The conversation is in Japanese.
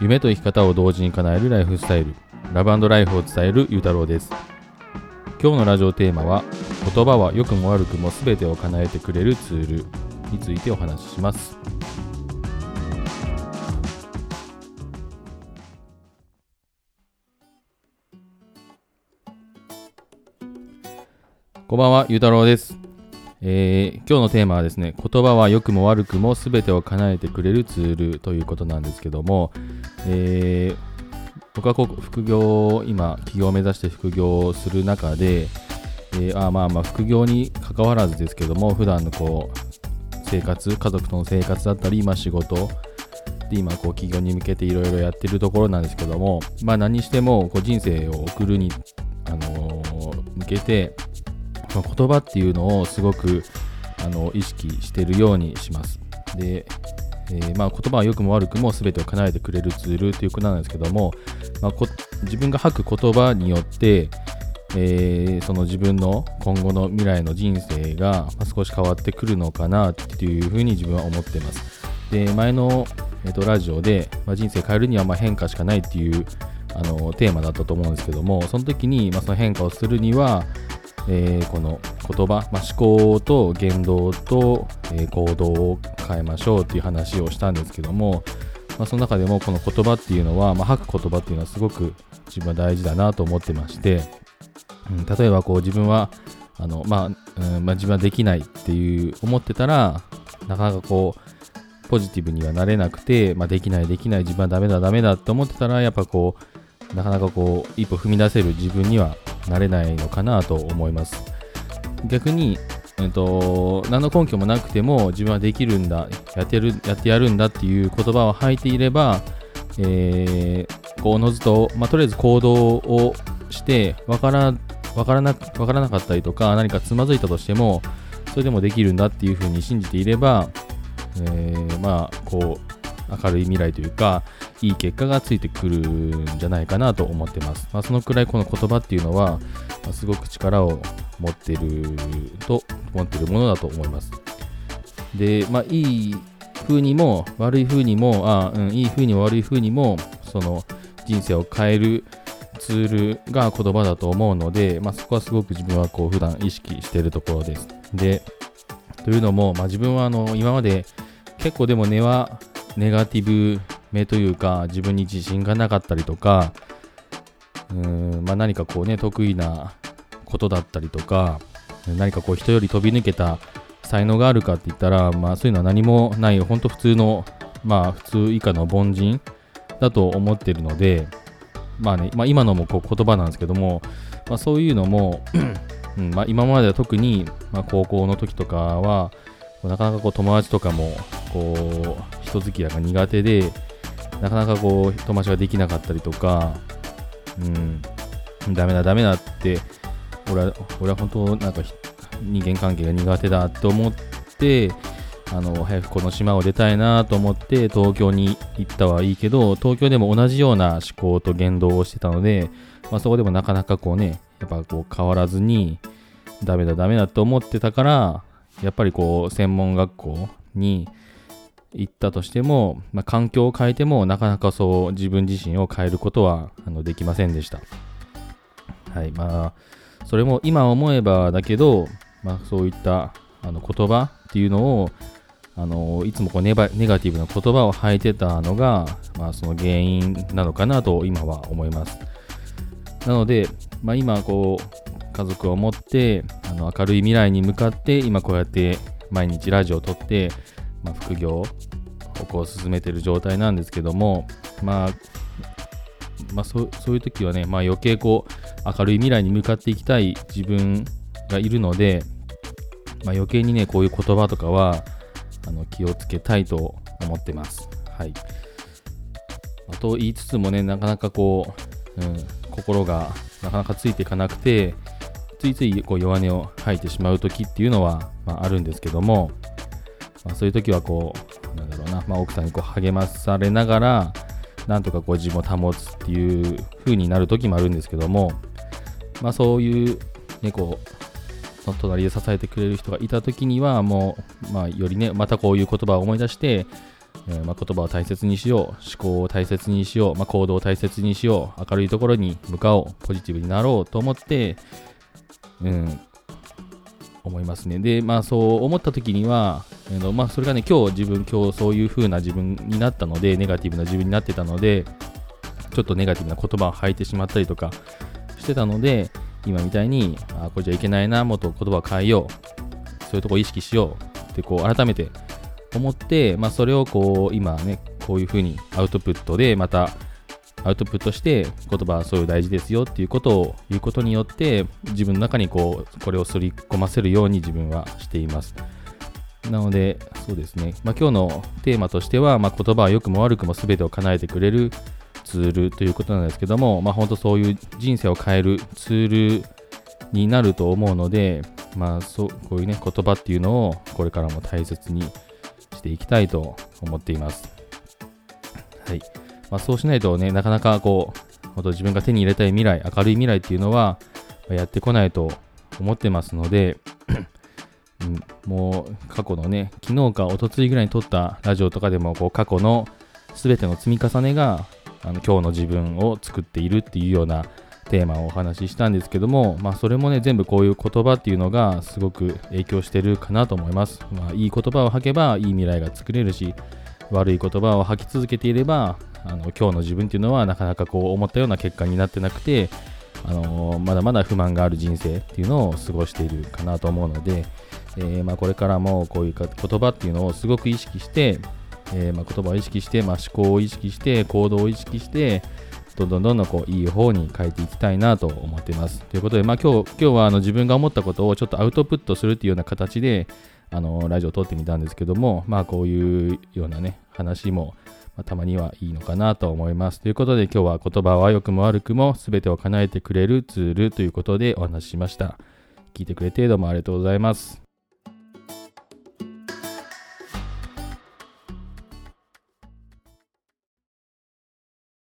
夢と生き方を同時に叶えるライフスタイルラブライフを伝えるゆうたろうです今日のラジオテーマは言葉は良くも悪くも全てを叶えてくれるツールについてお話ししますこんばんは、ゆうたろうです。えー今日のテーマはですね、言葉は良くも悪くも全てを叶えてくれるツールということなんですけども、えー僕はこう副業を、今、企業を目指して副業をする中で、えーあまあまあ副業に関わらずですけども、普段のこう生活、家族との生活だったり、今仕事、で今こう企業に向けていろいろやってるところなんですけども、まあ何にしてもこう人生を送るに、あの向けて、言葉っていうのをすごくあの意識しているようにします。で、えーまあ、言葉は良くも悪くも全てを叶えてくれるツールということなんですけども、まあ、自分が吐く言葉によって、えーその自分の今後の未来の人生が少し変わってくるのかなっていうふうに自分は思っています。で前の、えーとラジオで、まあ、人生変えるにはま変化しかないっていうあのテーマだったと思うんですけどもその時に、ま、その変化をするには、えーこの言葉、まあ、思考と言動と、えー行動を変えましょうっていう話をしたんですけども、まあ、その中でもこの言葉っていうのは、まあ、吐く言葉っていうのはすごく自分は大事だなと思ってまして、うん、例えばこう自分はあの、まあうんまあ、自分はできないっていう思ってたらなかなかこうポジティブにはなれなくて、まあ、できないできない自分はダメだダメだって思ってたらやっぱこうなかなかこう一歩踏み出せる自分にはなれないのかなと思います。逆に、うん、と何の根拠もなくても自分はできるんだやってるやってやるんだっていう言葉を吐いていれば、えーこうおのずと、まあ、とりあえず行動をしてわからわからなわからなかったりとか何かつまずいたとしてもそれでもできるんだっていうふうに信じていれば、えーまあこう明るい未来というかいい結果がついてくるんじゃないかなと思ってます。まあ、そのくらいこの言葉っていうのは、ますごく力を持ってると思ってるものだと思います。で、まあ、いい風にも悪い風にも、あうん、いい風にも悪い風にも、その人生を変えるツールが言葉だと思うので、まあ、そこはすごく自分はこう普段意識しているところです。で、というのも、まあ、自分はあの今まで結構でも根はネガティブ目というか自分に自信がなかったりとかうーん、まあ、何かこうね得意なことだったりとか何かこう人より飛び抜けた才能があるかって言ったら、まあ、そういうのは何もない本当普通のまあ普通以下の凡人だと思ってるのでまあね、まあ、今のもこう言葉なんですけども、まあ、そういうのも、うんまあ、今までは特に、まあ、高校の時とかはなかなかこう友達とかもこう人付き合いが苦手でなかなかこう友達ができなかったりとかうんダメだダメだって俺は俺は本当なんか人間関係が苦手だと思ってあの早くこの島を出たいなと思って東京に行ったはいいけど東京でも同じような思考と言動をしてたので、まあ、そこでもなかなかこうねやっぱこう変わらずにダメだダメだと思ってたからやっぱりこう専門学校に行ったとしても、まあ、環境を変えてもなかなかそう自分自身を変えることはあのできませんでした。はい、まあそれも今思えばだけど、まあ、そういったあの言葉っていうのをあのいつもこうネバネガティブな言葉を吐いてたのが、まあ、その原因なのかなと今は思います。なので、まあ、今こう家族を持ってあの明るい未来に向かって今こうやって毎日ラジオを撮って、まあ、副業こう進めてる状態なんですけども、まあ、まあ、そうそういう時はね、まあ、余計こう明るい未来に向かっていきたい自分がいるので、まあ、余計にねこういう言葉とかはあの気をつけたいと思ってます。はい。と言いつつもね、なかなかこう、うん、心がなかなかついていかなくて、ついついこう弱音を吐いてしまう時っていうのは、まあ、あるんですけども、まあ、そういう時はこう、なんだろうな、まあ、奥さんにこう励まされながら、なんとかこう自分を保つっていう風になる時もあるんですけども、まあそういう、ね、こう、その隣で支えてくれる人がいた時には、もう、まあよりね、またこういう言葉を思い出して、えー、ま、言葉を大切にしよう、思考を大切にしよう、ま、行動を大切にしよう、明るいところに向かおう、ポジティブになろうと思って、うん、思いますね。で、まあそう思った時には、えーまあ、それがね、今日自分、今日そういう風な自分になったので、ネガティブな自分になってたので、ちょっとネガティブな言葉を吐いてしまったりとかしてたので、今みたいに、あ、これじゃいけないな、もっと言葉を変えよう、そういうとこ意識しようってこう改めて思って、まあ、それをこう今ね、こういう風にアウトプットでまたアウトプットして言葉はそういう大事ですよっていうことを言うことによって自分の中にこうこれをすり込ませるように自分はしています。なので、そうですね、まあ、今日のテーマとしては、まあ、言葉は良くも悪くも全てを叶えてくれるツールということなんですけども、まあ、本当そういう人生を変えるツールになると思うので、まあ、そうこういうね言葉っていうのをこれからも大切にしていきたいと思っています。はい。まあ、そうしないとね、なかなかこう、本当自分が手に入れたい未来、明るい未来っていうのは、やってこないと思ってますので、うん、もう過去のね、昨日か一昨日ぐらいに撮ったラジオとかでも、こう過去の全ての積み重ねが、あの今日の自分を作っているっていうようなテーマをお話ししたんですけども、まあ、それもね、全部こういう言葉っていうのがすごく影響してるかなと思います。まあ、いい言葉を吐けばいい未来が作れるし、悪い言葉を吐き続けていれば、あの今日の自分っていうのはなかなかこう思ったような結果になってなくて、あのまだまだ不満がある人生っていうのを過ごしているかなと思うので、えー、まあ、これからもこういう言葉っていうのをすごく意識して、えー、まあ、言葉を意識して、まあ、思考を意識して行動を意識してどんどんどんどんこういい方に変えていきたいなと思っています。ということで、まあ、今日今日はあの自分が思ったことをちょっとアウトプットするっていうような形であのラジオを撮ってみたんですけども、まあ、こういうようなね話も、まあ、たまにはいいのかなと思います。ということで今日は言葉は良くも悪くも全てを叶えてくれるツールということでお話ししました。聞いてくれてどうもありがとうございます。